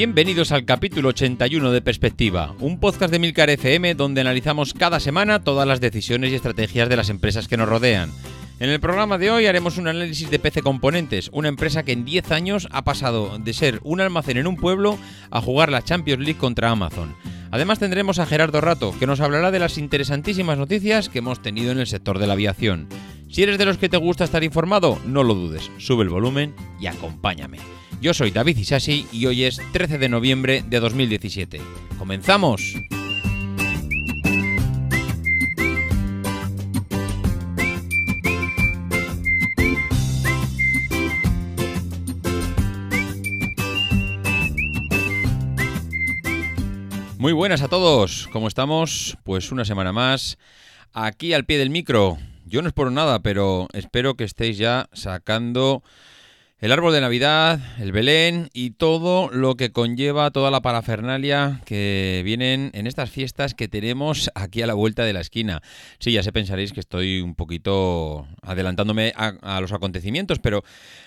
Bienvenidos al capítulo 81 de Perspectiva, un podcast de Milcar FM donde analizamos cada semana todas las decisiones y estrategias de las empresas que nos rodean. En el programa de hoy haremos un análisis de PC Componentes, una empresa que en 10 años ha pasado de ser un almacén en un pueblo a jugar la Champions League contra Amazon. Además tendremos a Gerardo Rato, que nos hablará de las interesantísimas noticias que hemos tenido en el sector de la aviación. Si eres de los que te gusta estar informado, no lo dudes, sube el volumen y acompáñame. Yo soy David Isasi y hoy es 13 de noviembre de 2017. ¡Comenzamos! Muy buenas a todos, ¿cómo estamos? Pues una semana más, aquí al pie del micro. Yo no es por nada, pero espero que estéis ya sacando el árbol de Navidad, el Belén y todo lo que conlleva toda la parafernalia que vienen en estas fiestas que tenemos aquí a la vuelta de la esquina. Sí, ya sé pensaréis que estoy un poquito adelantándome a, los acontecimientos, pero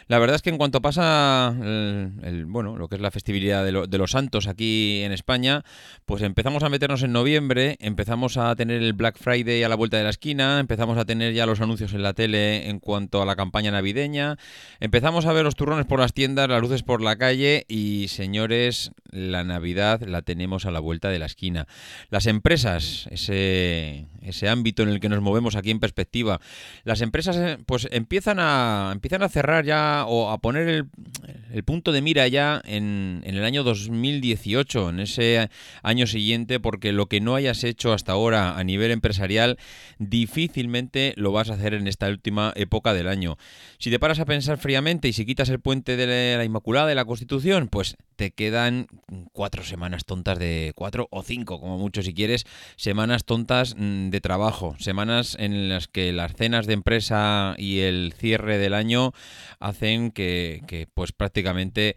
la verdad es que en cuanto pasa el, bueno, lo que es la festividad de, de, los santos aquí en España, pues empezamos a meternos en noviembre, empezamos a tener el Black Friday a la vuelta de la esquina, empezamos a tener ya los anuncios en la tele en cuanto a la campaña navideña, empezamos a ver los turrones por las tiendas, las luces por la calle y señores, la Navidad la tenemos a la vuelta de la esquina. Las empresas, ese, ese ámbito en el que nos movemos aquí en perspectiva, las empresas eh, pues empiezan a, empiezan a cerrar ya o a poner el, punto de mira ya en, en, el año 2018, en ese año siguiente, porque lo que no hayas hecho hasta ahora a nivel empresarial, difícilmente lo vas a hacer en esta última época del año. Si te paras a pensar fríamente y si quitas el puente de la Inmaculada de la Constitución, pues te quedan cuatro semanas tontas de cuatro o cinco, como mucho si quieres, semanas tontas mm, de trabajo, semanas en las que las cenas de empresa y el cierre del año hacen que, que pues prácticamente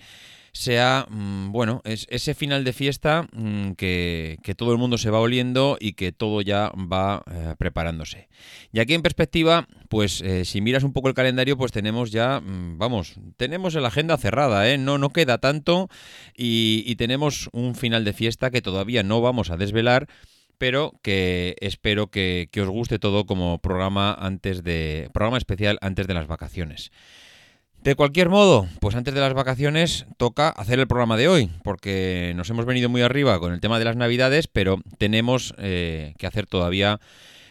sea, mm, bueno, es ese final de fiesta mm, que, todo el mundo se va oliendo y que todo ya va eh, preparándose. Y aquí en perspectiva, pues eh, si miras un poco el calendario, pues tenemos ya, mm, vamos, tenemos la agenda cerrada, ¿eh? No, no queda tanto y, tenemos un final de fiesta que todavía no vamos a desvelar pero que espero que, que, os guste todo como programa antes de programa especial antes de las vacaciones. De cualquier modo, pues antes de las vacaciones toca hacer el programa de hoy, porque nos hemos venido muy arriba con el tema de las navidades, pero tenemos eh, que hacer todavía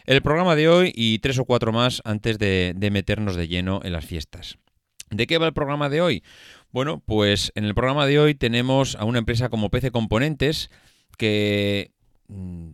el programa de hoy y tres o cuatro más antes de, de meternos de lleno en las fiestas. ¿De qué va el programa de hoy? Bueno, pues en el programa de hoy tenemos a una empresa como PC Componentes que mm,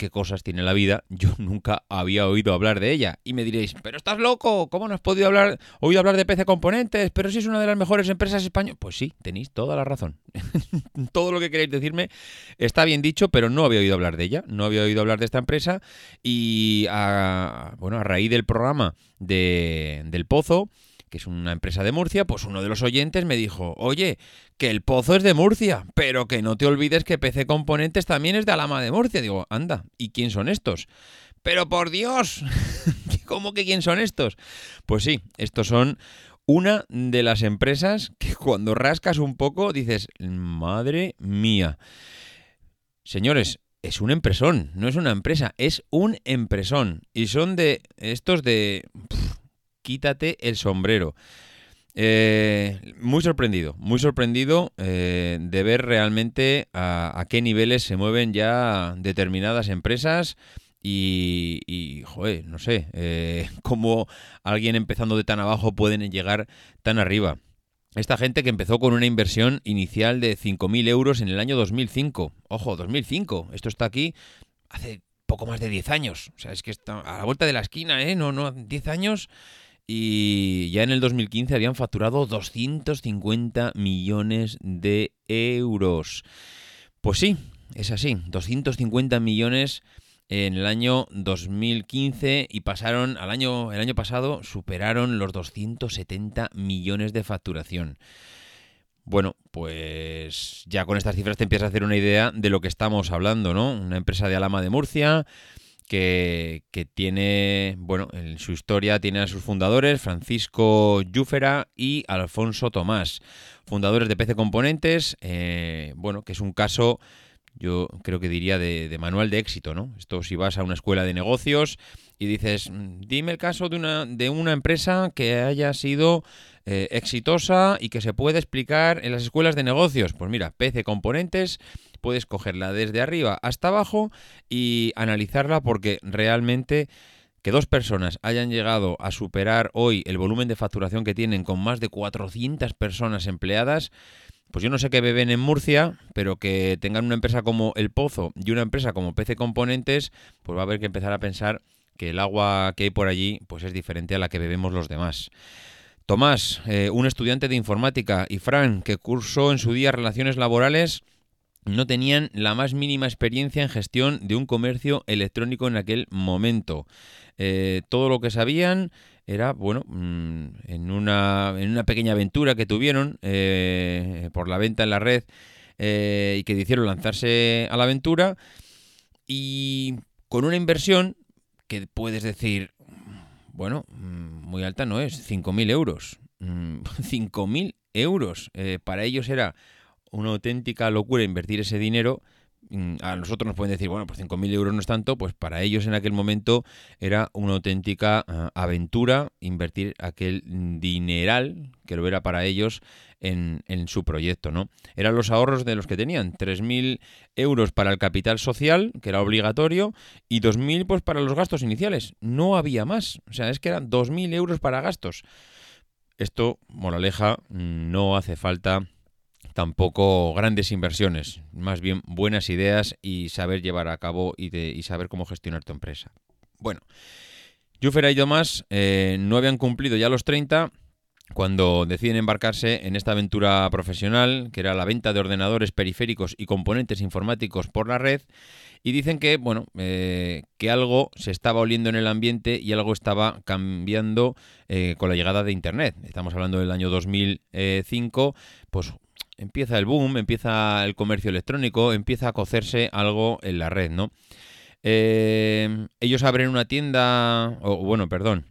qué cosas tiene la vida, yo nunca había oído hablar de ella. Y me diréis, pero estás loco, ¿cómo no has podido hablar, oído hablar de PC Componentes? Pero si es una de las mejores empresas españolas. Pues sí, tenéis toda la razón. Todo lo que queréis decirme está bien dicho, pero no había oído hablar de ella, no había oído hablar de esta empresa. Y a, bueno, a raíz del programa de, del Pozo, que es una empresa de Murcia, pues uno de los oyentes me dijo, oye, que el pozo es de Murcia, pero que no te olvides que PC Componentes también es de Alama de Murcia. Digo, anda, ¿y quién son estos? Pero por Dios, ¿cómo que quién son estos? Pues sí, estos son una de las empresas que cuando rascas un poco dices, madre mía. Señores, es un empresón, no es una empresa, es un empresón. Y son de estos de quítate el sombrero. Eh, muy sorprendido, muy sorprendido eh, de ver realmente a, qué niveles se mueven ya determinadas empresas y, joder, no sé, eh, cómo alguien empezando de tan abajo pueden llegar tan arriba. esta gente que empezó con una inversión inicial de 5.000 euros en el año 2005. Ojo, 2005. Esto está aquí hace poco más de 10 años. O sea, es que está a la vuelta de la esquina, ¿eh? No, no, 10 años. Y ya en el 2015 habían facturado 250 millones de euros. Pues sí, es así. 250 millones en el año 2015 y pasaron al año el año pasado superaron los 270 millones de facturación. Bueno, pues ya con estas cifras te empiezas a hacer una idea de lo que estamos hablando, ¿no? Una empresa de Alama de Murcia que, tiene, bueno, en su historia tiene a sus fundadores, Francisco Llúfera y Alfonso Tomás, fundadores de PC Componentes, eh, bueno, que es un caso yo creo que diría de, manual de éxito, ¿no? Esto si vas a una escuela de negocios y dices, mm, dime el caso de una, de una empresa que haya sido eh, exitosa y que se puede explicar en las escuelas de negocios. Pues mira, PC Componentes, puedes cogerla desde arriba hasta abajo y analizarla porque realmente que dos personas hayan llegado a superar hoy el volumen de facturación que tienen con más de 400 personas empleadas, pues yo no sé qué beben en Murcia, pero que tengan una empresa como El Pozo y una empresa como PC Componentes, pues va a haber que empezar a pensar que el agua que hay por allí pues es diferente a la que bebemos los demás. Tomás, eh, un estudiante de informática, y Fran, que cursó en su día relaciones laborales, no tenían la más mínima experiencia en gestión de un comercio electrónico en aquel momento. Eh, todo lo que sabían era, bueno, mm, en una, en una pequeña aventura que tuvieron eh, por la venta en la red y que decidieron lanzarse a la aventura y con una inversión que puedes decir, bueno, mm, muy alta no es, 5.000 euros. 5.000 mm, euros. Eh, para ellos era una auténtica locura invertir ese dinero Mm, a nosotros nos pueden decir, bueno, pues 5.000 euros no es tanto, pues para ellos en aquel momento era una auténtica ah, aventura invertir aquel dineral, que lo era para ellos, en, su proyecto, ¿no? Eran los ahorros de los que tenían, 3.000 euros para el capital social, que era obligatorio, y 2.000 pues para los gastos iniciales. No había más, o sea, es que eran 2.000 euros para gastos. Esto, moraleja, no hace falta tampoco grandes inversiones, más bien buenas ideas y saber llevar a cabo y, saber cómo gestionar tu empresa. Bueno, Jufera y Tomás eh, no habían cumplido ya los 30 cuando deciden embarcarse en esta aventura profesional, que era la venta de ordenadores periféricos y componentes informáticos por la red, y dicen que, bueno, eh, que algo se estaba oliendo en el ambiente y algo estaba cambiando eh, con la llegada de Internet. Estamos hablando del año 2005, pues empieza el boom, empieza el comercio electrónico, empieza a cocerse algo en la red, ¿no? Eh, ellos abren una tienda, o bueno, perdón,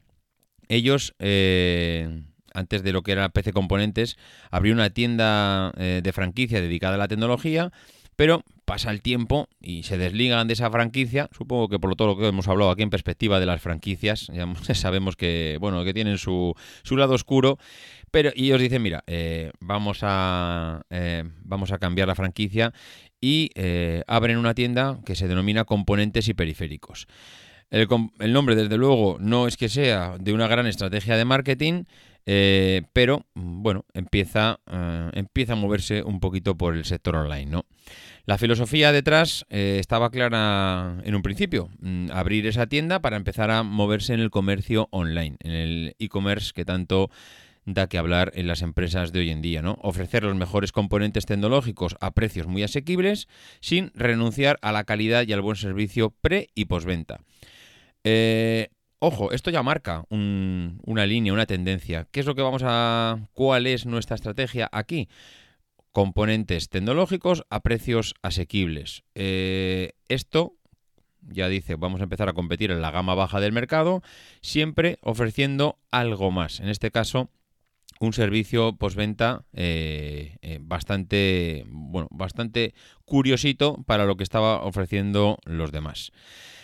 ellos, eh, antes de lo que era PC Componentes, abrió una tienda eh, de franquicia dedicada a la tecnología, pero pasa el tiempo y se desligan de esa franquicia, supongo que por todo lo que hemos hablado aquí en perspectiva de las franquicias, ya sabemos que, bueno, que tienen su, su lado oscuro, pero y ellos dicen, mira, eh, vamos, a, eh, vamos a cambiar la franquicia y abren una tienda que se denomina Componentes y Periféricos. El, nombre, desde luego, no es que sea de una gran estrategia de marketing, pero bueno, empieza, empieza a moverse un poquito por el sector online, ¿no? La filosofía detrás estaba clara en un principio, mm, abrir esa tienda para empezar a moverse en el comercio online, en el e-commerce que tanto da que hablar en las empresas de hoy en día, ¿no? Ofrecer los mejores componentes tecnológicos a precios muy asequibles sin renunciar a la calidad y al buen servicio pre y postventa. Eh, ojo, esto ya marca una línea, una tendencia. ¿Qué es lo que vamos a... ¿Cuál es nuestra estrategia aquí? Componentes tecnológicos a precios asequibles. Eh, esto ya dice, vamos a empezar a competir en la gama baja del mercado, siempre ofreciendo algo más. En este caso, un servicio postventa eh, eh, bastante, bueno, bastante curiosito para lo que estaba ofreciendo los demás.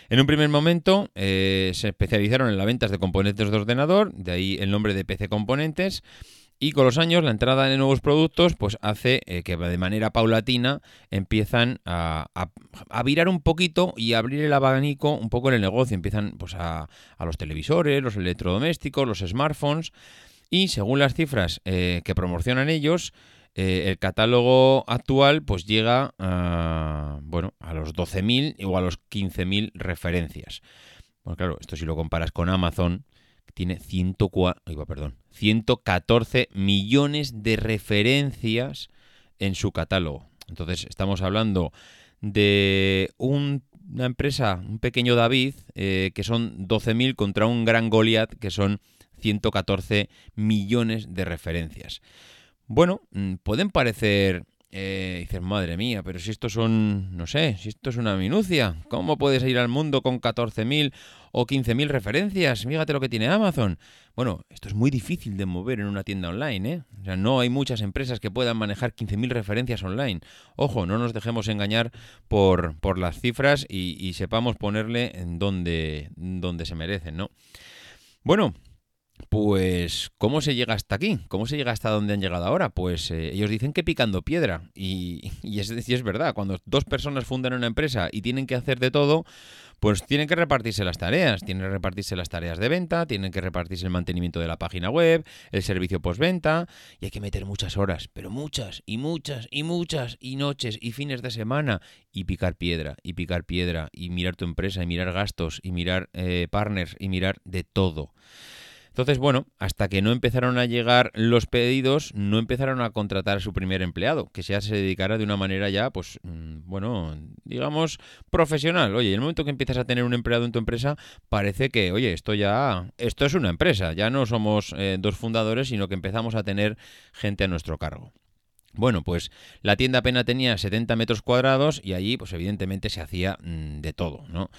En un primer momento eh, se especializaron en las ventas de componentes de ordenador, de ahí el nombre de PC Componentes, y con los años la entrada de nuevos productos pues hace que de manera paulatina empiezan a, a, virar un poquito y abrir el abanico un poco en el negocio. Empiezan pues a, a los televisores, los electrodomésticos, los smartphones Y según las cifras eh, que promocionan ellos, eh, el catálogo actual pues llega a, bueno, a los 12.000 o a los 15.000 referencias. Bueno, claro, esto si lo comparas con Amazon, tiene 104, perdón, 114 millones de referencias en su catálogo. Entonces estamos hablando de una empresa, un pequeño David, eh, que son 12.000 contra un gran Goliath, que son 114 millones de referencias. Bueno, mm, pueden parecer eh, dices, madre mía, pero si esto son, no sé, si esto es una minucia, ¿cómo puedes ir al mundo con 14.000 o 15.000 referencias? Fíjate lo que tiene Amazon. Bueno, esto es muy difícil de mover en una tienda online, ¿eh? O sea, no hay muchas empresas que puedan manejar 15.000 referencias online. Ojo, no nos dejemos engañar por, por las cifras y, sepamos ponerle en donde, donde se merecen, ¿no? Bueno, pues, ¿cómo se llega hasta aquí? ¿Cómo se llega hasta donde han llegado ahora? Pues eh, ellos dicen que picando piedra. Y, es, es verdad, cuando dos personas fundan una empresa y tienen que hacer de todo, pues tienen que repartirse las tareas. Tienen que repartirse las tareas de venta, tienen que repartirse el mantenimiento de la página web, el servicio postventa, y hay que meter muchas horas, pero muchas, y muchas, y muchas, y noches, y fines de semana, y picar piedra, y picar piedra, y mirar tu empresa, y mirar gastos, y mirar eh, partners, y mirar de todo. Entonces, bueno, hasta que no empezaron a llegar los pedidos, no empezaron a contratar a su primer empleado, que ya se dedicara de una manera ya, pues, mm, bueno, digamos, profesional. Oye, el momento que empiezas a tener un empleado en tu empresa, parece que, oye, esto ya, esto es una empresa, ya no somos eh, dos fundadores, sino que empezamos a tener gente a nuestro cargo. Bueno, pues la tienda apenas tenía 70 metros cuadrados y allí, pues evidentemente se hacía mm, de todo, ¿no?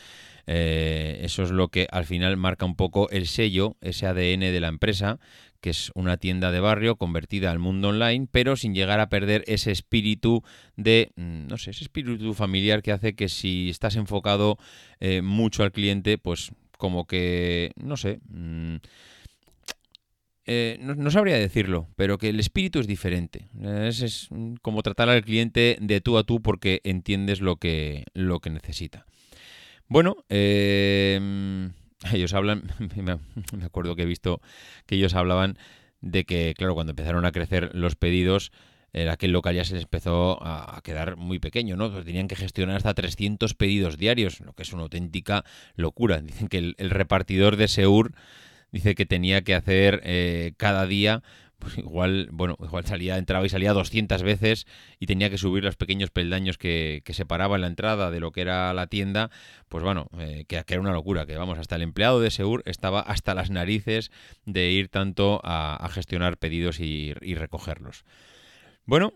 Eh, eso es lo que al final marca un poco el sello, ese ADN de la empresa, que es una tienda de barrio convertida al mundo online, pero sin llegar a perder ese espíritu de, mm, no sé, ese espíritu familiar que hace que si estás enfocado eh, mucho al cliente, pues como que, no sé, mm, eh, no, sabría decirlo, pero que el espíritu es diferente. Es, como tratar al cliente de tú a tú porque entiendes lo que, lo que necesita. Bueno, em, ellos hablan, me acuerdo que he visto que ellos hablaban de que, claro, cuando empezaron a crecer los pedidos, era aquel local ya se les empezó a quedar muy pequeño, ¿no? tenían que gestionar hasta 300 pedidos diarios, lo que es una auténtica locura. Dicen que el, repartidor de Seur dice que tenía que hacer eh, cada día pues igual, bueno, igual salía, entraba y salía 200 veces y tenía que subir los pequeños peldaños que, que separaban la entrada de lo que era la tienda, pues bueno, eh, que, era una locura, que vamos, hasta el empleado de Seur estaba hasta las narices de ir tanto a, gestionar pedidos y, y recogerlos. Bueno,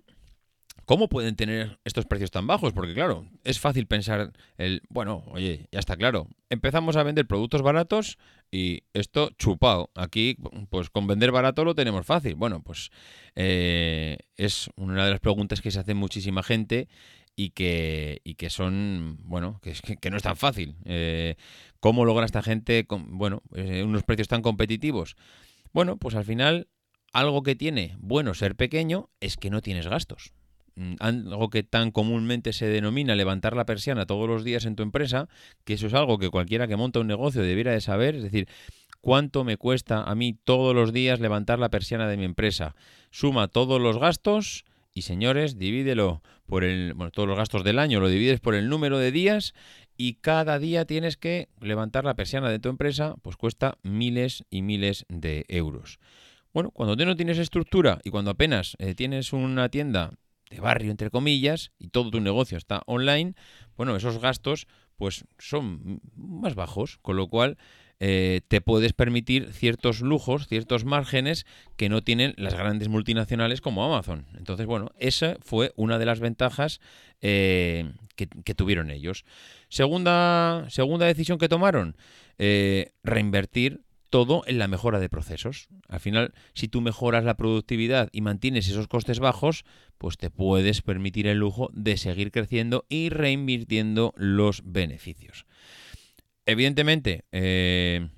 ¿Cómo pueden tener estos precios tan bajos? Porque claro, es fácil pensar el, bueno, oye, ya está claro, empezamos a vender productos baratos y esto chupado. Aquí, pues con vender barato lo tenemos fácil. Bueno, pues eh, es una de las preguntas que se hace muchísima gente y que, y que son, bueno, que, que, no es tan fácil. Eh, ¿Cómo logra esta gente, con, bueno, eh, unos precios tan competitivos? Bueno, pues al final, algo que tiene bueno ser pequeño es que no tienes gastos. Mm, algo que tan comúnmente se denomina levantar la persiana todos los días en tu empresa, que eso es algo que cualquiera que monta un negocio debiera de saber, es decir, cuánto me cuesta a mí todos los días levantar la persiana de mi empresa. Suma todos los gastos y señores, divídelo por el, bueno, todos los gastos del año, lo divides por el número de días y cada día tienes que levantar la persiana de tu empresa, pues cuesta miles y miles de euros. Bueno, cuando tú no tienes estructura y cuando apenas eh, tienes una tienda de barrio, entre comillas, y todo tu negocio está online, bueno, esos gastos pues son más bajos, con lo cual eh, te puedes permitir ciertos lujos, ciertos márgenes que no tienen las grandes multinacionales como Amazon. Entonces, bueno, esa fue una de las ventajas eh, que, tuvieron ellos. Segunda, segunda decisión que tomaron, eh, reinvertir todo en la mejora de procesos. Al final, si tú mejoras la productividad y mantienes esos costes bajos, pues te puedes permitir el lujo de seguir creciendo y reinvirtiendo los beneficios. Evidentemente, eh,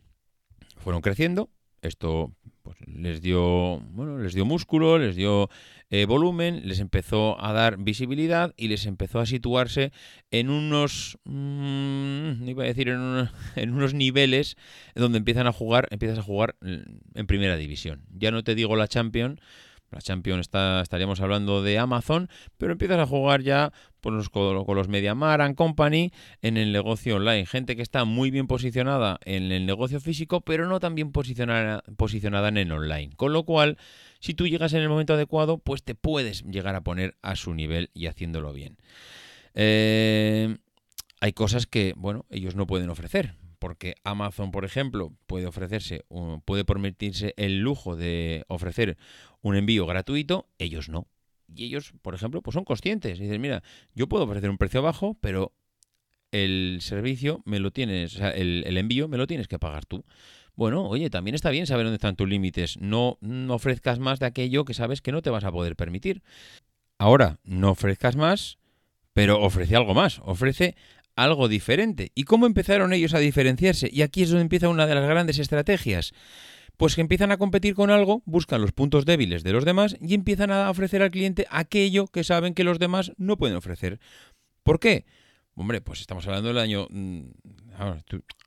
fueron creciendo, esto pues, les dio bueno, les dio músculo, les dio eh, volumen, les empezó a dar visibilidad y les empezó a situarse en unos mmm, iba a decir en, en, unos niveles donde empiezan a jugar, empiezas a jugar en primera división. Ya no te digo la Champions, la Champions está, estaríamos hablando de Amazon, pero empiezas a jugar ya con, los Mediamar and Company en el negocio online. Gente que está muy bien posicionada en el negocio físico, pero no tan bien posicionada, posicionada en el online. Con lo cual, si tú llegas en el momento adecuado, pues te puedes llegar a poner a su nivel y haciéndolo bien. Eh, hay cosas que, bueno, ellos no pueden ofrecer porque Amazon, por ejemplo, puede ofrecerse, puede permitirse el lujo de ofrecer un envío gratuito, ellos no. Y ellos, por ejemplo, pues son conscientes. Dicen, mira, yo puedo ofrecer un precio bajo, pero el servicio me lo tienes, o sea, el, envío me lo tienes que pagar tú. Bueno, oye, también está bien saber dónde están tus límites. No, no ofrezcas más de aquello que sabes que no te vas a poder permitir. Ahora, no ofrezcas más, pero ofrece algo más. Ofrece algo diferente. ¿Y cómo empezaron ellos a diferenciarse? Y aquí es donde empieza una de las grandes estrategias. Pues que empiezan a competir con algo, buscan los puntos débiles de los demás y empiezan a ofrecer al cliente aquello que saben que los demás no pueden ofrecer. ¿Por qué? Hombre, pues estamos hablando del año... Mm,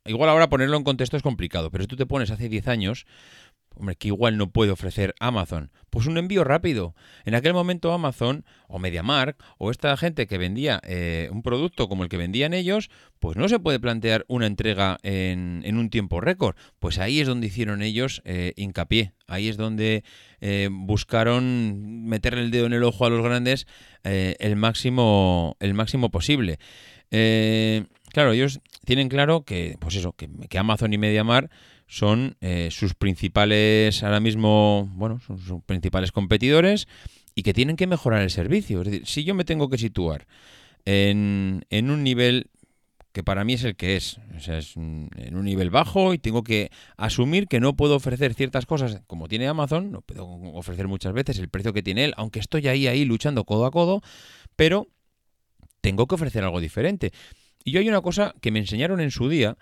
igual ahora ponerlo en contexto es complicado, pero si tú te pones hace 10 años, Hombre, que igual no puede ofrecer Amazon. Pues un envío rápido. En aquel momento Amazon o MediaMark o esta gente que vendía eh, un producto como el que vendían ellos, pues no se puede plantear una entrega en, un tiempo récord. Pues ahí es donde hicieron ellos eh, hincapié. Ahí es donde eh, buscaron meterle el dedo en el ojo a los grandes el, máximo, el máximo posible. claro, ellos tienen claro que, pues eso, que, que Amazon y MediaMark son eh, sus principales, ahora mismo, bueno, son sus principales competidores y que tienen que mejorar el servicio. Es decir, si yo me tengo que situar en, en un nivel que para mí es el que es, o sea, es en un nivel bajo y tengo que asumir que no puedo ofrecer ciertas cosas como tiene Amazon, no puedo ofrecer muchas veces el precio que tiene él, aunque estoy ahí, ahí luchando codo a codo, pero tengo que ofrecer algo diferente. Y yo hay una cosa que me enseñaron en su día,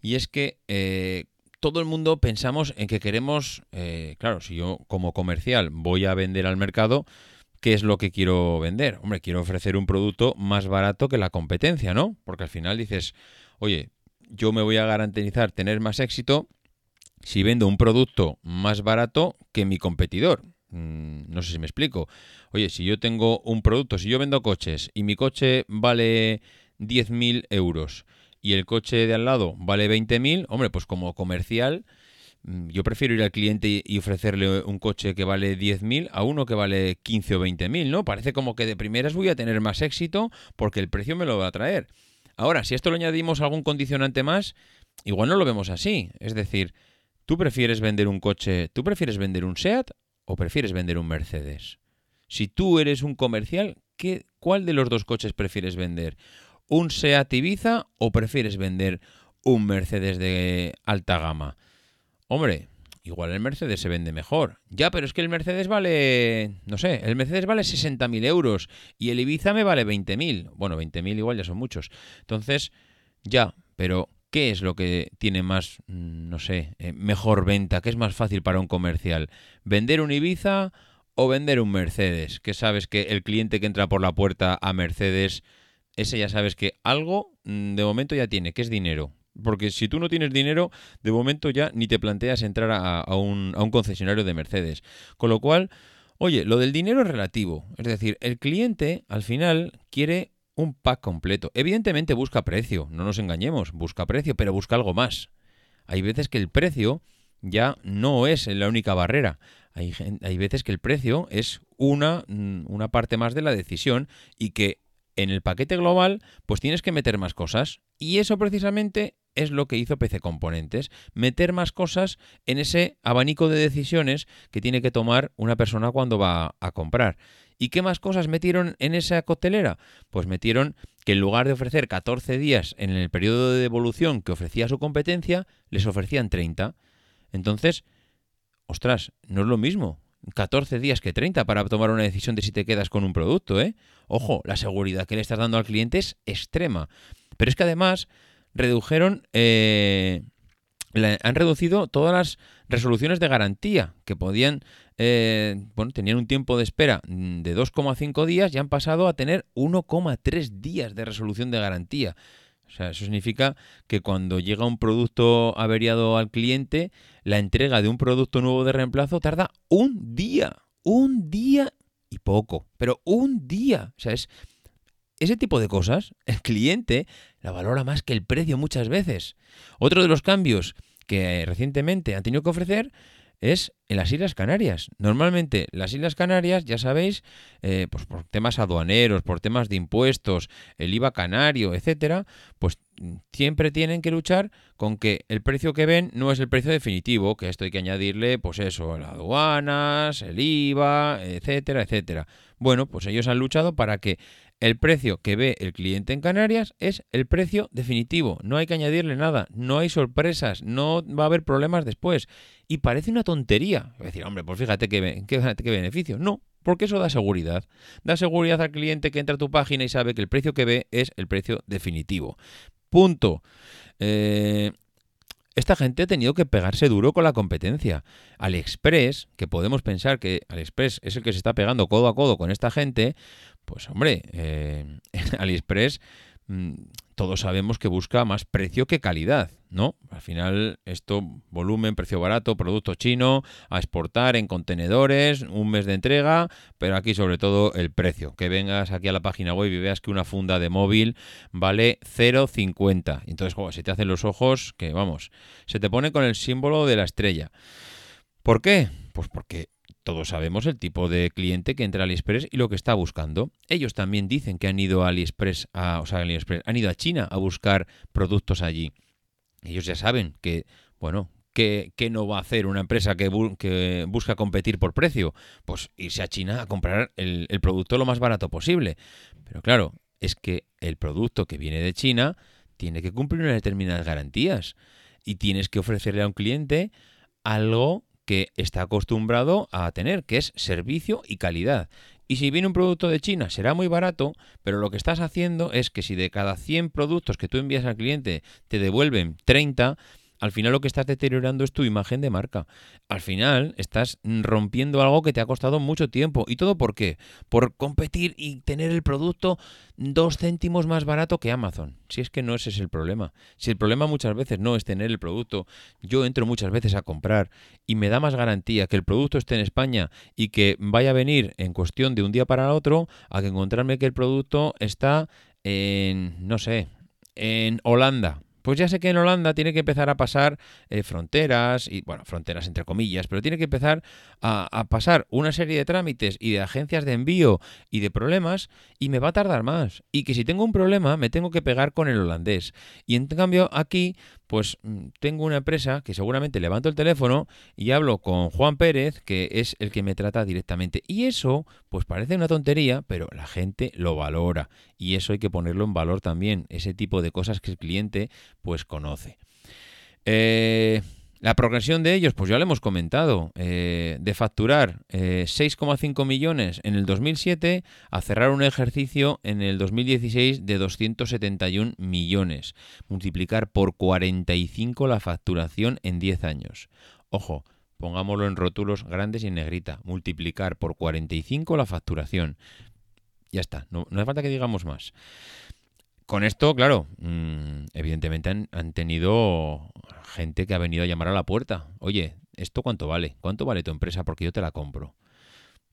y es que eh, todo el mundo pensamos en que queremos, eh, claro, si yo como comercial voy a vender al mercado, ¿qué es lo que quiero vender? Hombre, quiero ofrecer un producto más barato que la competencia, ¿no? Porque al final dices, oye, yo me voy a garantizar tener más éxito si vendo un producto más barato que mi competidor. Mm, no sé si me explico. Oye, si yo tengo un producto, si yo vendo coches y mi coche vale 10.000 euros y el coche de al lado vale 20.000, hombre, pues como comercial, mm, yo prefiero ir al cliente y ofrecerle un coche que vale 10.000 a uno que vale 15 o 20.000, ¿no? Parece como que de primeras voy a tener más éxito porque el precio me lo va a traer. Ahora, si esto lo añadimos a algún condicionante más, igual no lo vemos así. Es decir, ¿tú prefieres vender un coche, tú prefieres vender un SEAT o prefieres vender un Mercedes? Si tú eres un comercial, ¿qué, ¿cuál de los dos coches prefieres vender? Un SEAT Ibiza o prefieres vender un Mercedes de alta gama? Hombre, igual el Mercedes se vende mejor. Ya, pero es que el Mercedes vale, no sé, el Mercedes vale 60.000 euros y el Ibiza me vale 20.000. Bueno, 20.000 igual ya son muchos. Entonces, ya, pero ¿qué es lo que tiene más, mm, no sé, eh, mejor venta? ¿Qué es más fácil para un comercial? ¿Vender un Ibiza o vender un Mercedes? Que sabes que el cliente que entra por la puerta a Mercedes ese ya sabes que algo mm, de momento ya tiene, que es dinero. Porque si tú no tienes dinero, de momento ya ni te planteas entrar a, un, a un concesionario de Mercedes. Con lo cual, oye, lo del dinero es relativo. Es decir, el cliente al final quiere un pack completo. Evidentemente busca precio, no nos engañemos, busca precio, pero busca algo más. Hay veces que el precio ya no es la única barrera. Hay, hay veces que el precio es una, mm, una parte más de la decisión y que en el paquete global, pues tienes que meter más cosas. Y eso precisamente es lo que hizo PC Componentes, meter más cosas en ese abanico de decisiones que tiene que tomar una persona cuando va a comprar. ¿Y qué más cosas metieron en esa coctelera? Pues metieron que en lugar de ofrecer 14 días en el periodo de devolución que ofrecía su competencia, les ofrecían 30. Entonces, ostras, no es lo mismo. 14 días que 30 para tomar una decisión de si te quedas con un producto, ¿eh? Ojo, la seguridad que le estás dando al cliente es extrema. Pero es que además redujeron eh, han reducido todas las resoluciones de garantía que podían, eh, bueno, tenían un tiempo de espera de 2,5 días y han pasado a tener 1,3 días de resolución de garantía. O sea, eso significa que cuando llega un producto averiado al cliente, la entrega de un producto nuevo de reemplazo tarda un día. Un día y poco. Pero un día. O sea, es. Ese tipo de cosas, el cliente la valora más que el precio muchas veces. Otro de los cambios que recientemente han tenido que ofrecer es en las Islas Canarias. Normalmente las Islas Canarias, ya sabéis, eh, pues por temas aduaneros, por temas de impuestos, el IVA canario, etcétera, pues siempre tienen que luchar con que el precio que ven no es el precio definitivo, que esto hay que añadirle, pues eso, las aduanas, el IVA, etcétera, etcétera. Bueno, pues ellos han luchado para que el precio que ve el cliente en Canarias es el precio definitivo. No hay que añadirle nada, no hay sorpresas, no va a haber problemas después. Y parece una tontería. Es decir, hombre, pues fíjate qué, beneficio. No, porque eso da seguridad. Da seguridad al cliente que entra a tu página y sabe que el precio que ve es el precio definitivo. Punto. Eh, esta gente ha tenido que pegarse duro con la competencia. AliExpress, que podemos pensar que AliExpress es el que se está pegando codo a codo con esta gente, pues hombre, eh, AliExpress mm, todos sabemos que busca más precio que calidad, ¿no? Al final esto, volumen, precio barato, producto chino, a exportar en contenedores, un mes de entrega, pero aquí sobre todo el precio. Que vengas aquí a la página web y veas que una funda de móvil vale 0,50. Entonces, joder, se te hacen los ojos que, vamos, se te pone con el símbolo de la estrella. ¿Por qué? Pues porque todos sabemos el tipo de cliente que entra a AliExpress y lo que está buscando. Ellos también dicen que han ido a AliExpress, o sea, AliExpress, han ido a China a buscar productos allí. Ellos ya saben que, bueno, ¿qué, no va a hacer una empresa que, que, busca competir por precio? Pues irse a China a comprar el, el producto lo más barato posible. Pero claro, es que el producto que viene de China tiene que cumplir unas determinadas garantías y tienes que ofrecerle a un cliente algo que está acostumbrado a tener, que es servicio y calidad. Y si viene un producto de China, será muy barato, pero lo que estás haciendo es que si de cada 100 productos que tú envías al cliente te devuelven 30, al final lo que estás deteriorando es tu imagen de marca. Al final estás rompiendo algo que te ha costado mucho tiempo. ¿Y todo por qué? Por competir y tener el producto dos céntimos más barato que Amazon. Si es que no ese es el problema. Si el problema muchas veces no es tener el producto, yo entro muchas veces a comprar y me da más garantía que el producto esté en España y que vaya a venir en cuestión de un día para otro a que encontrarme que el producto está en, no sé, en Holanda pues ya sé que en Holanda tiene que empezar a pasar eh, fronteras, y bueno, fronteras entre comillas, pero tiene que empezar a, a, pasar una serie de trámites y de agencias de envío y de problemas y me va a tardar más. Y que si tengo un problema me tengo que pegar con el holandés. Y en cambio aquí, pues mm, tengo una empresa que seguramente levanto el teléfono y hablo con Juan Pérez, que es el que me trata directamente. Y eso, pues parece una tontería, pero la gente lo valora. Y eso hay que ponerlo en valor también, ese tipo de cosas que el cliente pues conoce. Eh, la progresión de ellos, pues ya lo hemos comentado, eh, de facturar 6,5 eh, millones en el 2007 a cerrar un ejercicio en el 2016 de 271 millones, multiplicar por 45 la facturación en 10 años. Ojo, pongámoslo en rótulos grandes y en negrita, multiplicar por 45 la facturación. Ya está, no, no hace falta que digamos más. Con esto, claro, mm, evidentemente han, tenido gente que ha venido a llamar a la puerta. Oye, ¿esto cuánto vale? ¿Cuánto vale tu empresa? Porque yo te la compro.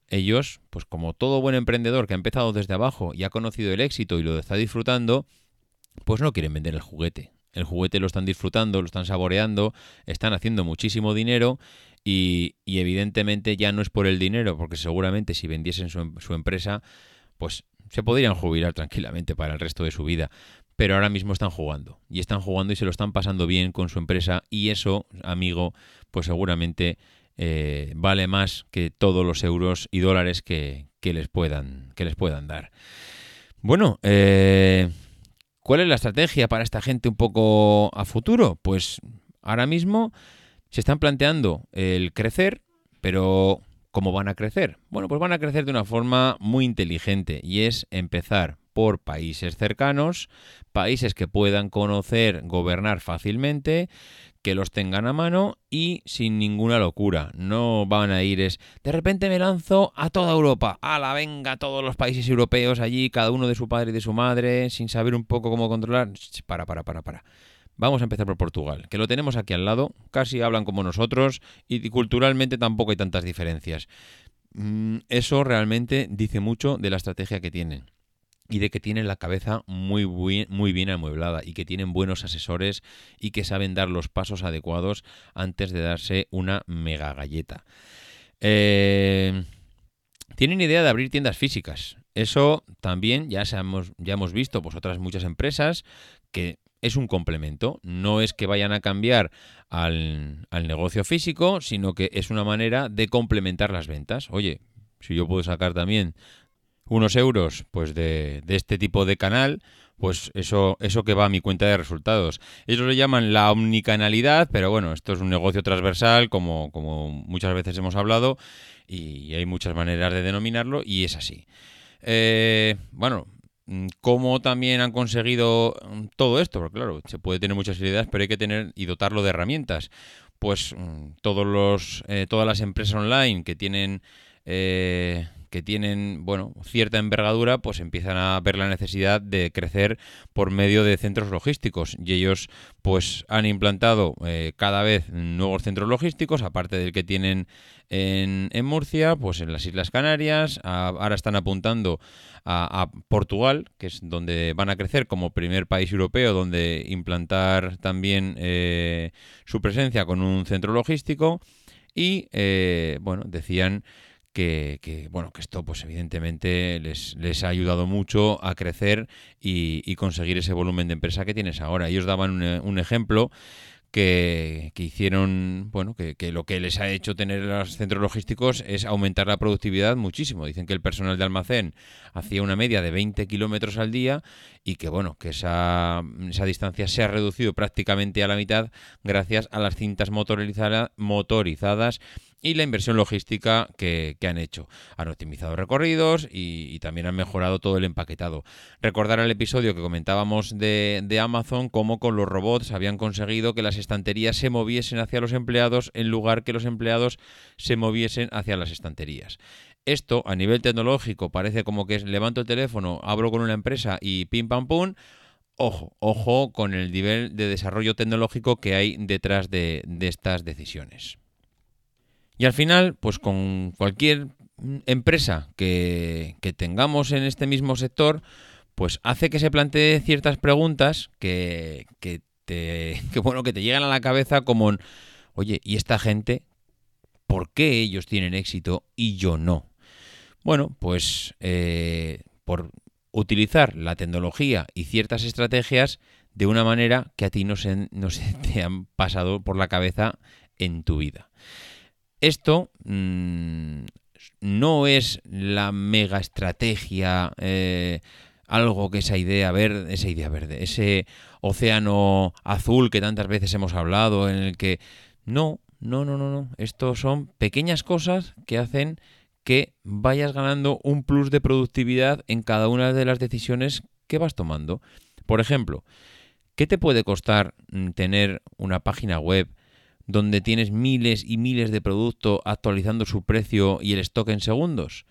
Ellos, pues como todo buen emprendedor que ha empezado desde abajo y ha conocido el éxito y lo está disfrutando, pues no quieren vender el juguete. El juguete lo están disfrutando, lo están saboreando, están haciendo muchísimo dinero y, evidentemente ya no es por el dinero, porque seguramente si vendiesen su, su empresa, pues se podrían jubilar tranquilamente para el resto de su vida, pero ahora mismo están jugando y están jugando y se lo están pasando bien con su empresa y eso, amigo, pues seguramente eh, vale más que todos los euros y dólares que, les, puedan, que les puedan dar. Bueno, eh, ¿cuál es la estrategia para esta gente un poco a futuro? Pues ahora mismo se están planteando el crecer, pero ¿Cómo van a crecer? Bueno, pues van a crecer de una forma muy inteligente y es empezar por países cercanos, países que puedan conocer, gobernar fácilmente, que los tengan a mano y sin ninguna locura. No van a ir es, de repente me lanzo a toda Europa, a la venga, todos los países europeos allí, cada uno de su padre y de su madre, sin saber un poco cómo controlar. Para, para, para, para. Vamos a empezar por Portugal, que lo tenemos aquí al lado, casi hablan como nosotros y culturalmente tampoco hay tantas diferencias. Mm, eso realmente dice mucho de la estrategia que tienen y de que tienen la cabeza muy, muy, bien amueblada y que tienen buenos asesores y que saben dar los pasos adecuados antes de darse una mega galleta. Eh, tienen idea de abrir tiendas físicas. Eso también ya, ya hemos visto pues, otras muchas empresas que es un complemento. No es que vayan a cambiar al, al negocio físico, sino que es una manera de complementar las ventas. Oye, si yo puedo sacar también unos euros pues de, de, este tipo de canal, pues eso, eso que va a mi cuenta de resultados. Ellos lo llaman la omnicanalidad, pero bueno, esto es un negocio transversal, como, como muchas veces hemos hablado, y hay muchas maneras de denominarlo, y es así. Eh, bueno, ¿cómo también han conseguido mm, todo esto? Porque claro, se puede tener muchas ideas, pero hay que tener y dotarlo de herramientas. Pues mm, todos los, eh, todas las empresas online que tienen eh, que tienen, bueno, cierta envergadura, pues empiezan a ver la necesidad de crecer por medio de centros logísticos. Y ellos, pues, han implantado eh, cada vez nuevos centros logísticos, aparte del que tienen en, en Murcia, pues en las Islas Canarias. ahora están apuntando a, Portugal, que es donde van a crecer como primer país europeo, donde implantar también eh, su presencia con un centro logístico. Y, eh, bueno, decían que, bueno, que esto pues evidentemente les, les ha ayudado mucho a crecer y, conseguir ese volumen de empresa que tienes ahora. Ellos daban un, ejemplo que, que, hicieron, bueno, que, que, lo que les ha hecho tener los centros logísticos es aumentar la productividad muchísimo. Dicen que el personal de almacén hacía una media de 20 kilómetros al día y que, bueno, que esa, esa distancia se ha reducido prácticamente a la mitad gracias a las cintas motorizadas y la inversión logística que, han hecho. Han optimizado recorridos y, también han mejorado todo el empaquetado. Recordar el episodio que comentábamos de, de Amazon, cómo con los robots habían conseguido que las estanterías se moviesen hacia los empleados en lugar que los empleados se moviesen hacia las estanterías. Esto a nivel tecnológico parece como que es levanto el teléfono, abro con una empresa y pim pam pum. Ojo, ojo con el nivel de desarrollo tecnológico que hay detrás de estas decisiones. Y al final, pues con cualquier empresa que, tengamos en este mismo sector, pues hace que se plantee ciertas preguntas que, te, que, bueno, que te llegan a la cabeza como, oye, ¿y esta gente por qué ellos tienen éxito y yo no? Bueno, pues eh, por utilizar la tecnología y ciertas estrategias de una manera que a ti no se, no se te han pasado por la cabeza en tu vida. Esto mm, no es la mega estrategia, eh, algo que esa idea verde, esa idea verde, ese océano azul que tantas veces hemos hablado, en el que no, no, no, no, no. Esto son pequeñas cosas que hacen que vayas ganando un plus de productividad en cada una de las decisiones que vas tomando. Por ejemplo, ¿qué te puede costar mm, tener una página web donde tienes miles y miles de productos actualizando su precio y el stock en segundos?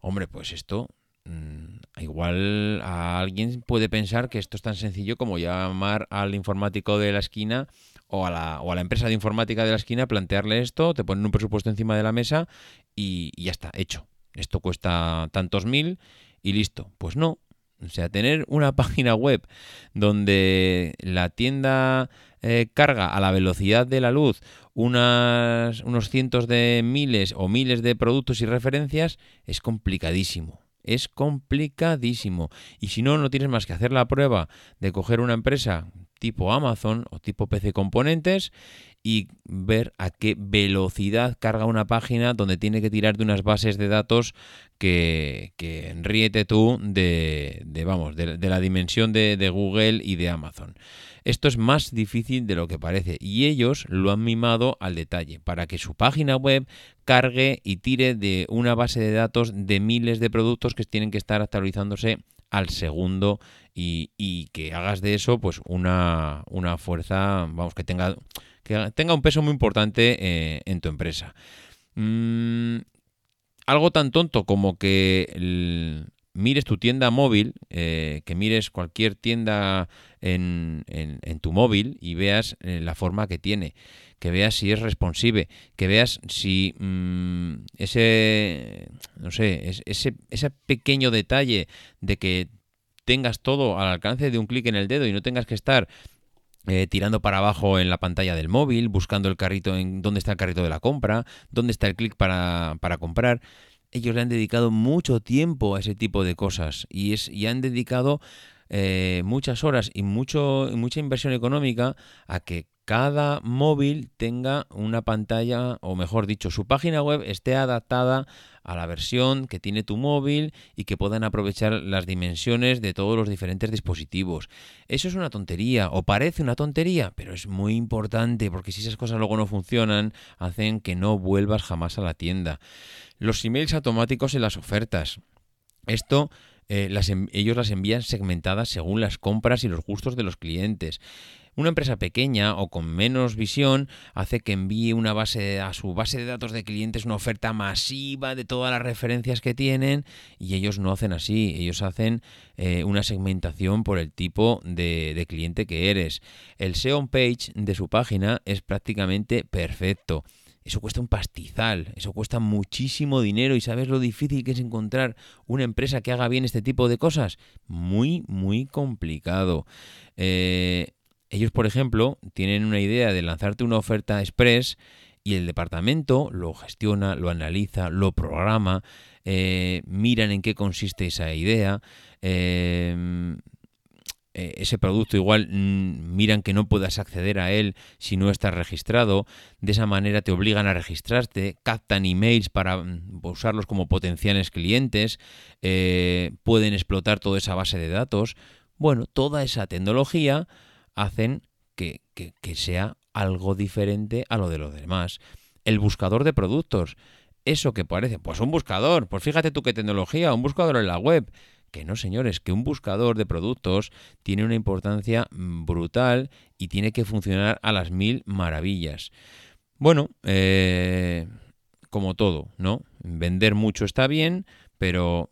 Hombre, pues esto mm, igual a alguien puede pensar que esto es tan sencillo como llamar al informático de la esquina o a la, o a la empresa de informática de la esquina, plantearle esto, te ponen un presupuesto encima de la mesa y, y ya está, hecho. Esto cuesta tantos mil y listo. Pues no, o sea, tener una página web donde la tienda eh, carga a la velocidad de la luz unas, unos cientos de miles o miles de productos y referencias es complicadísimo. Es complicadísimo. Y si no, no tienes más que hacer la prueba de coger una empresa tipo Amazon o tipo PC Componentes y ver a qué velocidad carga una página donde tiene que tirar de unas bases de datos que, que tú de, vamos, de, la dimensión de, de Google y de Amazon. Esto es más difícil de lo que parece y ellos lo han mimado al detalle para que su página web cargue y tire de una base de datos de miles de productos que tienen que estar actualizándose al segundo y, que hagas de eso pues una, una, fuerza, vamos, que tenga, que tenga un peso muy importante eh, en tu empresa. Mm, algo tan tonto como que mires tu tienda móvil, eh, que mires cualquier tienda en, en, tu móvil y veas eh, la forma que tiene, que veas si es responsive, que veas si mm, ese, no sé, ese, ese pequeño detalle de que tengas todo al alcance de un clic en el dedo y no tengas que estar eh, tirando para abajo en la pantalla del móvil, buscando el carrito en dónde está el carrito de la compra, dónde está el clic para, para, comprar. Ellos le han dedicado mucho tiempo a ese tipo de cosas y, es, y han dedicado eh, muchas horas y mucho, mucha inversión económica a que cada móvil tenga una pantalla, o mejor dicho, su página web esté adaptada a la versión que tiene tu móvil y que puedan aprovechar las dimensiones de todos los diferentes dispositivos. Eso es una tontería, o parece una tontería, pero es muy importante porque si esas cosas luego no funcionan, hacen que no vuelvas jamás a la tienda. Los emails automáticos en las ofertas. Esto eh, ellos las envían segmentadas según las compras y los gustos de los clientes. Una empresa pequeña o con menos visión hace que envíe una base a su base de datos de clientes una oferta masiva de todas las referencias que tienen y ellos no hacen así, ellos hacen eh, una segmentación por el tipo de, cliente que eres. El SEO page de su página es prácticamente perfecto. Eso cuesta un pastizal, eso cuesta muchísimo dinero y sabes lo difícil que es encontrar una empresa que haga bien este tipo de cosas. Muy, muy complicado. Eh, ellos, por ejemplo, tienen una idea de lanzarte una oferta express y el departamento lo gestiona, lo analiza, lo programa, eh, miran en qué consiste esa idea, eh, eh, ese producto igual mm, miran que no puedas acceder a él si no estás registrado, de esa manera te obligan a registrarte, captan emails para mm, usarlos como potenciales clientes, pueden explotar toda esa base de datos. Bueno, toda esa tecnología hacen que, sea algo diferente a lo de los demás. El buscador de productos. Eso que parece, pues un buscador, pues fíjate tú qué tecnología, un buscador en la web. Que no, señores, que un buscador de productos tiene una importancia mm, brutal y tiene que funcionar a las mil maravillas. Bueno, eh, como todo, ¿no? Vender mucho está bien, pero,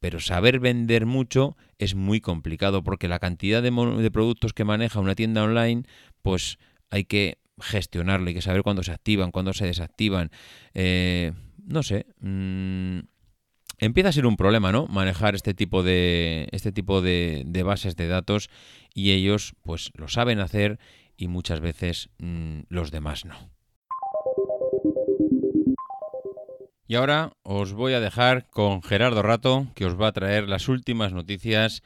pero saber vender mucho es muy complicado porque la cantidad de, de, productos que maneja una tienda online, pues hay que gestionarlo, hay que saber cuándo se activan, cuándo se desactivan. Eh, no sé. Mm, empieza a ser un problema, ¿no? Manejar este tipo de. este tipo de, de, bases de datos. Y ellos, pues, lo saben hacer y muchas veces mm, los demás no. Y ahora os voy a dejar con Gerardo Rato, que os va a traer las últimas noticias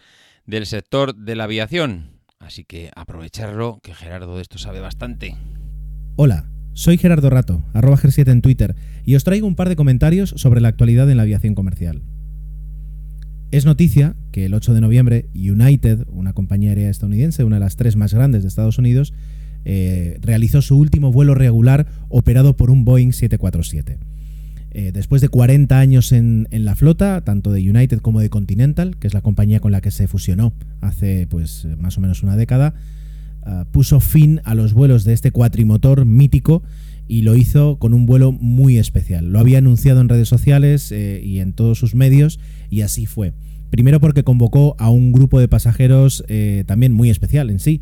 del sector de la aviación. Así que aprovecharlo, que Gerardo de esto sabe bastante. Hola, soy Gerardo Rato, arroba G7 en Twitter, y os traigo un par de comentarios sobre la actualidad en la aviación comercial. Es noticia que el 8 de noviembre United, una compañía aérea estadounidense, una de las tres más grandes de Estados Unidos, eh, realizó su último vuelo regular operado por un Boeing 747. Eh, después de 40 años en, la flota, tanto de United como de Continental, que es la compañía con la que se fusionó hace pues más o menos una década, ah, puso fin a los vuelos de este cuatrimotor mítico y lo hizo con un vuelo muy especial. Lo había anunciado en redes sociales eh, y en todos sus medios y así fue. Primero porque convocó a un grupo de pasajeros eh, también muy especial en sí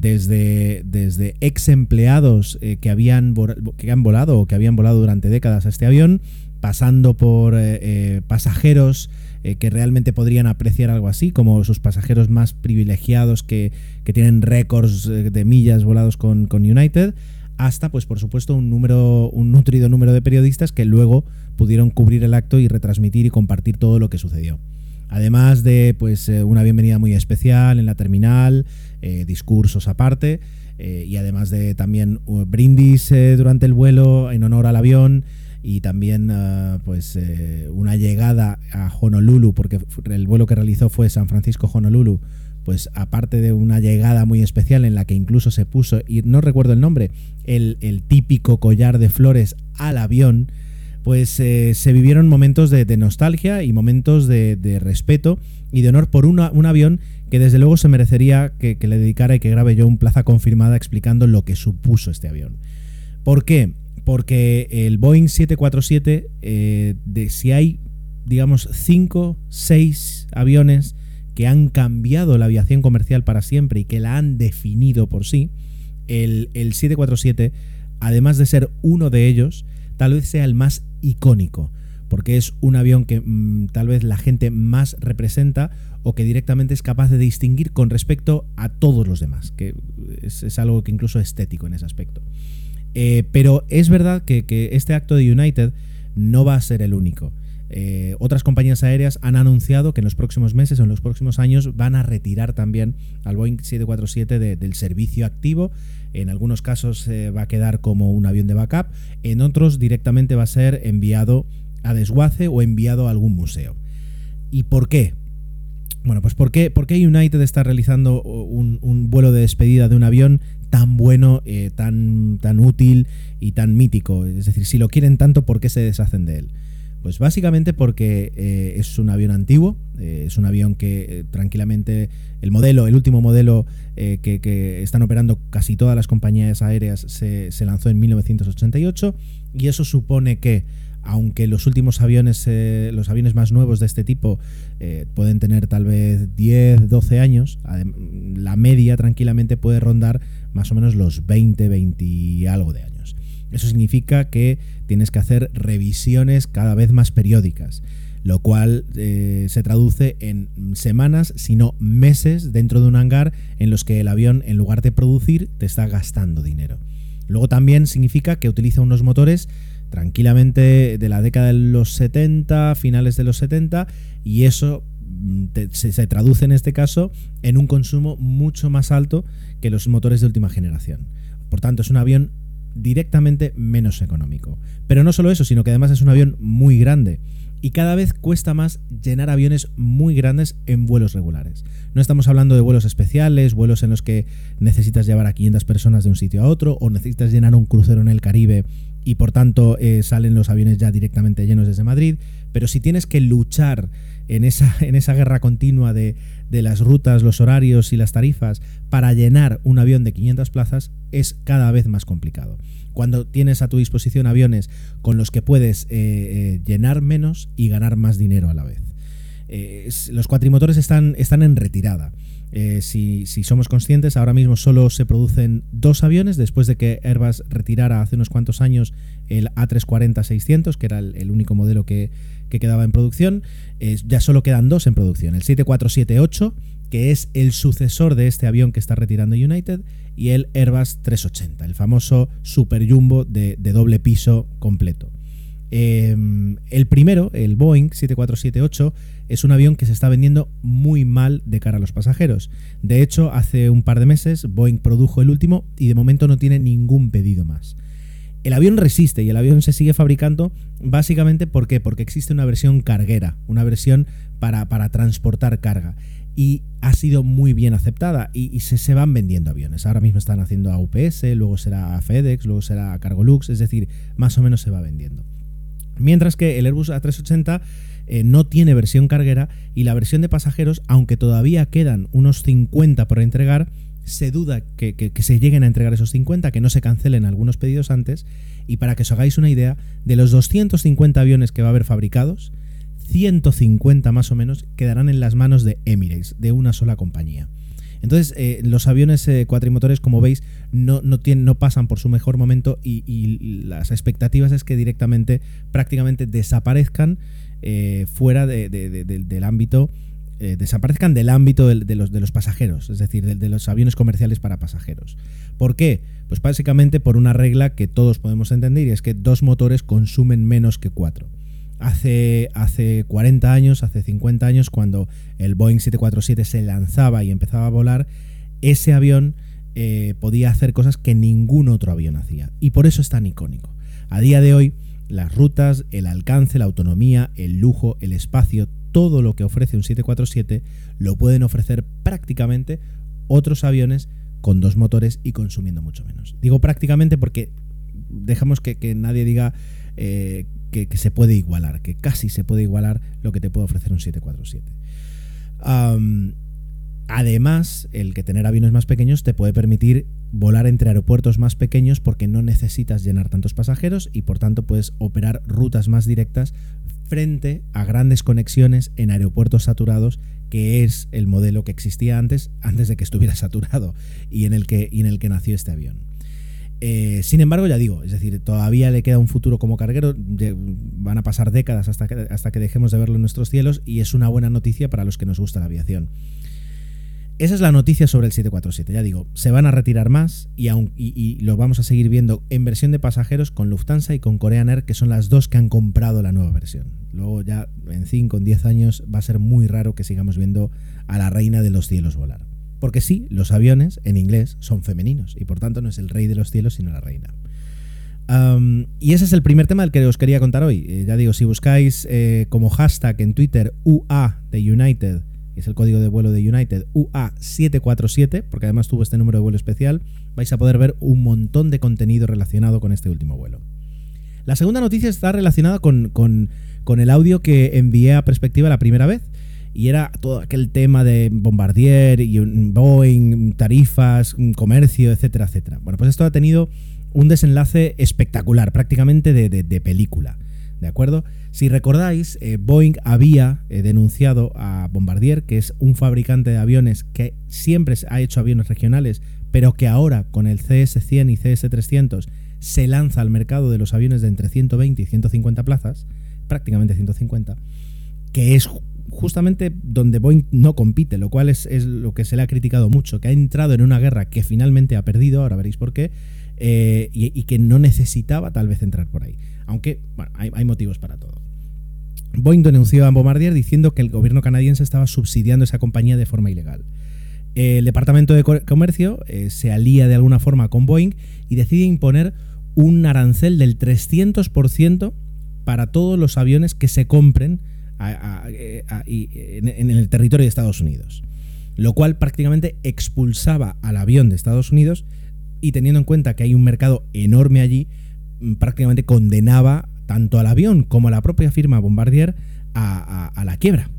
desde, desde ex empleados eh, que, habían, que han volado o que habían volado durante décadas a este avión, pasando por eh, eh, pasajeros que realmente podrían apreciar algo así, como sus pasajeros más privilegiados que, tienen récords de millas volados con, con, United, hasta, pues por supuesto, un número, un nutrido número de periodistas que luego pudieron cubrir el acto y retransmitir y compartir todo lo que sucedió. Además de pues una bienvenida muy especial en la terminal, eh, discursos aparte, eh, y además de también uh, brindis eh, durante el vuelo en honor al avión y también uh, pues una llegada a Honolulu, porque el vuelo que realizó fue San Francisco-Honolulu, pues aparte de una llegada muy especial en la que incluso se puso, y no recuerdo el nombre, el, el típico collar de flores al avión, pues eh, se vivieron momentos de, nostalgia y momentos de, respeto y de honor por un avión que desde luego se merecería que, le dedicara y que grabe yo un plaza confirmada explicando lo que supuso este avión. ¿Por qué? Porque el Boeing 747, eh, de, si hay, digamos, 5, 6 aviones que han cambiado la aviación comercial para siempre y que la han definido por sí, el, 747, además de ser uno de ellos, tal vez sea el más icónico, porque es un avión que mm, tal vez la gente más representa o que directamente es capaz de distinguir con respecto a todos los demás, que es, algo que incluso es estético en ese aspecto. Eh, pero es verdad que, este acto de United no va a ser el único. Eh, otras compañías aéreas han anunciado que en los próximos meses o en los próximos años van a retirar también al Boeing 747 del servicio activo. En algunos casos eh, va a quedar como un avión de backup, en otros directamente va a ser enviado a desguace o enviado a algún museo. ¿Y por qué? Bueno, pues ¿por qué, United está realizando un, vuelo de despedida de un avión tan bueno, eh, tan, tan útil y tan mítico? Es decir, si lo quieren tanto, ¿por qué se deshacen de él? Pues básicamente porque eh, es un avión antiguo, eh, es un avión que tranquilamente el modelo, el último modelo que, están operando casi todas las compañías aéreas se, se lanzó en 1988 y eso supone que aunque los últimos aviones, eh, los aviones más nuevos de este tipo eh, pueden tener tal vez 10, 12 años, la media tranquilamente puede rondar más o menos los 20, 20 y algo de años. Eso significa que tienes que hacer revisiones cada vez más periódicas, lo cual eh, se traduce en semanas, sino meses dentro de un hangar en los que el avión, en lugar de producir, te está gastando dinero. Luego también significa que utiliza unos motores tranquilamente de la década de los 70, finales de los 70, y eso mm, se, traduce en este caso en un consumo mucho más alto que los motores de última generación. Por tanto, es un avión directamente menos económico. Pero no solo eso, sino que además es un avión muy grande y cada vez cuesta más llenar aviones muy grandes en vuelos regulares. No estamos hablando de vuelos especiales, vuelos en los que necesitas llevar a 500 personas de un sitio a otro o necesitas llenar un crucero en el Caribe y por tanto eh, salen los aviones ya directamente llenos desde Madrid, pero si tienes que luchar en esa, en esa guerra continua de, de las rutas, los horarios y las tarifas para llenar un avión de 500 plazas, es cada vez más complicado. Cuando tienes a tu disposición aviones con los que puedes eh, eh, llenar menos y ganar más dinero a la vez. los cuatrimotores están, están en retirada. Eh, si, somos conscientes, ahora mismo solo se producen dos aviones después de que Airbus retirara hace unos cuantos años el A340-600, que era el, único modelo que, quedaba en producción. ya solo quedan dos en producción, el 7478, que es el sucesor de este avión que está retirando United, y el Airbus 380, el famoso super jumbo de doble piso completo. Em, el primero, el Boeing 7478, es un avión que se está vendiendo muy mal de cara a los pasajeros. De hecho, hace un par de meses Boeing produjo el último y de momento no tiene ningún pedido más. El avión resiste y el avión se sigue fabricando básicamente ¿por porque existe una versión carguera, una versión para, transportar carga. Y ha sido muy bien aceptada y, se, se, van vendiendo aviones. Ahora mismo están haciendo a UPS, luego será a FedEx, luego será a Cargolux, es decir, más o menos se va vendiendo. Mientras que el Airbus A380 eh, no tiene versión carguera y la versión de pasajeros, aunque todavía quedan unos 50 por entregar, se duda que, se lleguen a entregar esos 50, que no se cancelen algunos pedidos antes. Y para que os hagáis una idea, de los 250 aviones que va a haber fabricados, 150 más o menos quedarán en las manos de Emirates, de una sola compañía. Entonces, eh, los aviones eh, cuatrimotores, como veis, no, no, pasan por su mejor momento y, las expectativas es que directamente, prácticamente desaparezcan eh, fuera del ámbito, desaparezcan del ámbito de, los, pasajeros, es decir, de, los aviones comerciales para pasajeros. ¿Por qué? Pues básicamente por una regla que todos podemos entender y es que dos motores consumen menos que cuatro hace, hace 40 años, hace 50 años, cuando el Boeing 747 se lanzaba y empezaba a volar, ese avión eh, podía hacer cosas que ningún otro avión hacía. Y por eso es tan icónico. A día de hoy, las rutas, el alcance, la autonomía, el lujo, el espacio, todo lo que ofrece un 747 lo pueden ofrecer prácticamente otros aviones con dos motores y consumiendo mucho menos. Digo prácticamente porque dejamos que, nadie diga eh, que, se puede igualar, que casi se puede igualar lo que te puede ofrecer un 747. Además, el que tener aviones más pequeños te puede permitir volar entre aeropuertos más pequeños porque no necesitas llenar tantos pasajeros y por tanto puedes operar rutas más directas frente a grandes conexiones en aeropuertos saturados que es el modelo que existía antes, antes de que estuviera saturado y en el que, y en el que nació este avión. Eh, sin embargo, ya digo, es decir, todavía le queda un futuro como carguero, van a pasar décadas hasta que, hasta que dejemos de verlo en nuestros cielos y es una buena noticia para los que nos gusta la aviación. Esa es la noticia sobre el 747. Ya digo, se van a retirar más y, aún, y, lo vamos a seguir viendo en versión de pasajeros con Lufthansa y con Korean Air, que son las dos que han comprado la nueva versión. Luego ya en 5 o 10 años va a ser muy raro que sigamos viendo a la reina de los cielos volar. Porque sí, los aviones en inglés son femeninos y por tanto no es el rey de los cielos sino la reina. y ese es el primer tema del que os quería contar hoy. Eh, ya digo, si buscáis eh, como hashtag en Twitter UA de United es el código de vuelo de United, UA747, porque además tuvo este número de vuelo especial, vais a poder ver un montón de contenido relacionado con este último vuelo. La segunda noticia está relacionada con, el audio que envié a perspectiva la primera vez. Y era todo aquel tema de Bombardier y Boeing, tarifas, comercio, etcétera, etcétera. Bueno, pues esto ha tenido un desenlace espectacular, prácticamente de película. ¿De acuerdo? Si recordáis, eh, Boeing había eh, denunciado a Bombardier, que es un fabricante de aviones que siempre ha hecho aviones regionales, pero que ahora con el CS-100 y CS-300 se lanza al mercado de los aviones de entre 120 y 150 plazas, prácticamente 150, que es justamente donde Boeing no compite, lo cual es, lo que se le ha criticado mucho, que ha entrado en una guerra que finalmente ha perdido, ahora veréis por qué, eh, y, que no necesitaba tal vez entrar por ahí. Aunque, bueno, hay motivos para todo. Boeing denunció a Bombardier diciendo que el gobierno canadiense estaba subsidiando esa compañía de forma ilegal. El Departamento de Comercio eh, se alía de alguna forma con Boeing y decide imponer un arancel del 300% para todos los aviones que se compren en el territorio de Estados Unidos. Lo cual prácticamente expulsaba al avión de Estados Unidos y teniendo en cuenta que hay un mercado enorme allí, mm, prácticamente condenaba tanto al avión como a la propia firma Bombardier a, la quiebra.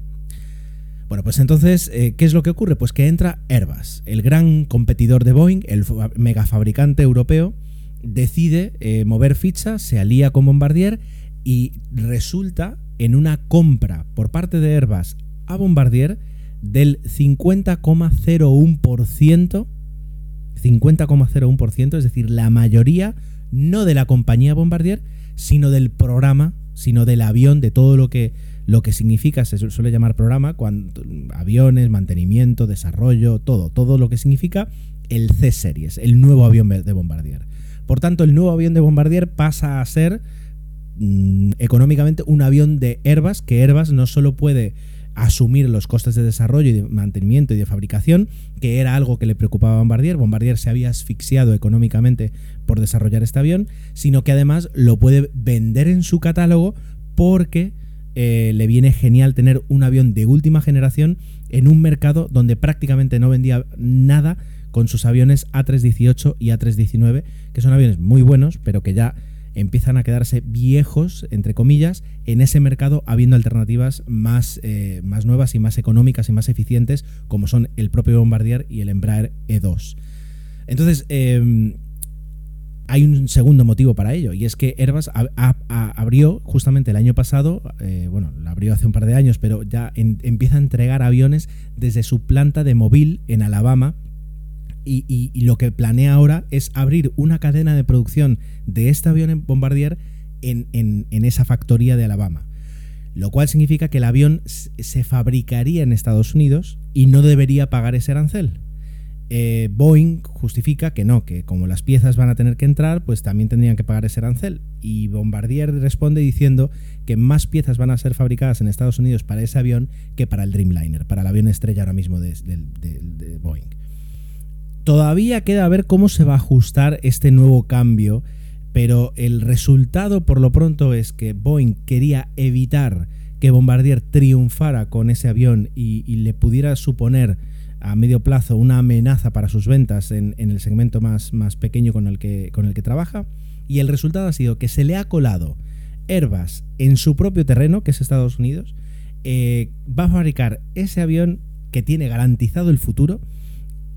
Bueno, pues entonces, eh, ¿qué es lo que ocurre? Pues que entra Airbus, el gran competidor de Boeing, el megafabricante europeo, decide eh, mover ficha, se alía con Bombardier y resulta en una compra por parte de Airbus a Bombardier del 50,01%, 50,01%, es decir, la mayoría no de la compañía Bombardier, sino del programa, sino del avión, de todo lo que, lo que significa, se suele llamar programa, aviones, mantenimiento, desarrollo, todo, todo lo que significa el C-Series, el nuevo avión de Bombardier. Por tanto, el nuevo avión de Bombardier pasa a ser mm, económicamente un avión de Airbus, que Airbus no solo puede asumir los costes de desarrollo y de mantenimiento y de fabricación, que era algo que le preocupaba a Bombardier. Bombardier se había asfixiado económicamente por desarrollar este avión, sino que además lo puede vender en su catálogo porque eh, le viene genial tener un avión de última generación en un mercado donde prácticamente no vendía nada con sus aviones A318 y A319, que son aviones muy buenos, pero que ya empiezan a quedarse viejos, entre comillas, en ese mercado habiendo alternativas más, eh, más nuevas y más económicas y más eficientes, como son el propio Bombardier y el Embraer E2. Entonces, em, hay un segundo motivo para ello, y es que Airbus abrió justamente el año pasado, eh, bueno, lo abrió hace un par de años, pero ya empieza a entregar aviones desde su planta de móvil en Alabama, y, lo que planea ahora es abrir una cadena de producción de este avión en Bombardier en, esa factoría de Alabama. Lo cual significa que el avión se fabricaría en Estados Unidos y no debería pagar ese arancel. Eh, Boeing justifica que no, que como las piezas van a tener que entrar, pues también tendrían que pagar ese arancel. Y Bombardier responde diciendo que más piezas van a ser fabricadas en Estados Unidos para ese avión que para el Dreamliner, para el avión estrella ahora mismo de Boeing. Todavía queda ver cómo se va a ajustar este nuevo cambio, pero el resultado por lo pronto es que Boeing quería evitar que Bombardier triunfara con ese avión y, le pudiera suponer a medio plazo una amenaza para sus ventas en, el segmento más, más pequeño con el, que, con el que trabaja. Y el resultado ha sido que se le ha colado Airbus, en su propio terreno, que es Estados Unidos, eh, va a fabricar ese avión que tiene garantizado el futuro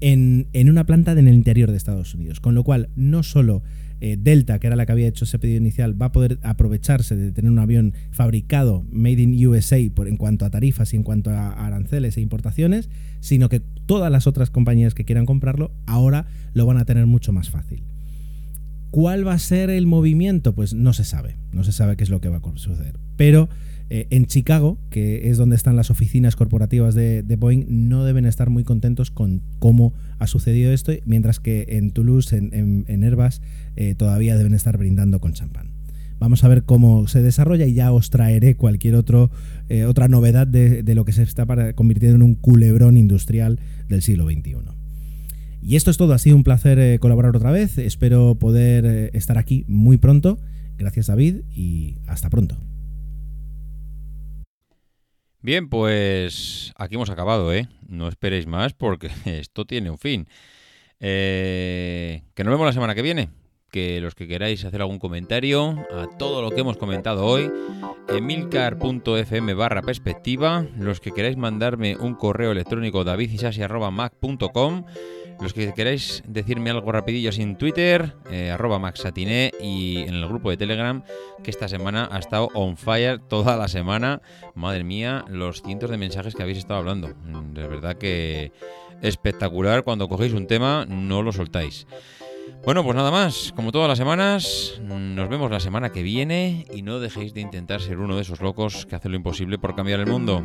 en, una planta en el interior de Estados Unidos. Con lo cual, no solo eh, Delta, que era la que había hecho ese pedido inicial, va a poder aprovecharse de tener un avión fabricado made in USA por, en cuanto a tarifas y en cuanto a aranceles e importaciones, sino que todas las otras compañías que quieran comprarlo ahora lo van a tener mucho más fácil. ¿Cuál va a ser el movimiento? Pues no se sabe, no se sabe qué es lo que va a suceder. Pero eh, en Chicago, que es donde están las oficinas corporativas de, Boeing, no deben estar muy contentos con cómo ha sucedido esto, mientras que en Toulouse, en, Airbus, eh, todavía deben estar brindando con champán. Vamos a ver cómo se desarrolla y ya os traeré cualquier otro, eh, otra novedad de, lo que se está convirtiendo en un culebrón industrial del siglo XXI. Y esto es todo, ha sido un placer colaborar otra vez, espero poder estar aquí muy pronto. Gracias David y hasta pronto. Bien, pues aquí hemos acabado, ¿eh? No esperéis más porque esto tiene un fin. Eh, que nos vemos la semana que viene. Que los que queráis hacer algún comentario a todo lo que hemos comentado hoy, emilcar.fm barra perspectiva. Los que queráis mandarme un correo electrónico davidisasi.mac.com los que queráis decirme algo rapidillo sin Twitter, eh, arroba maxatiné y en el grupo de Telegram, que esta semana ha estado on fire toda la semana. Madre mía, los cientos de mensajes que habéis estado hablando. Mm, de verdad que espectacular. Cuando cogéis un tema, no lo soltáis. Bueno, pues nada más. Como todas las semanas, nos vemos la semana que viene y no dejéis de intentar ser uno de esos locos que hacen lo imposible por cambiar el mundo.